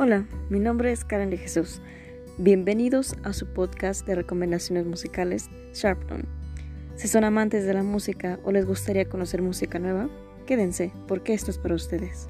Hola, mi nombre es Karen de Jesús. Bienvenidos a su podcast de recomendaciones musicales Sharpton. Si son amantes de la música o les gustaría conocer música nueva, quédense porque esto es para ustedes.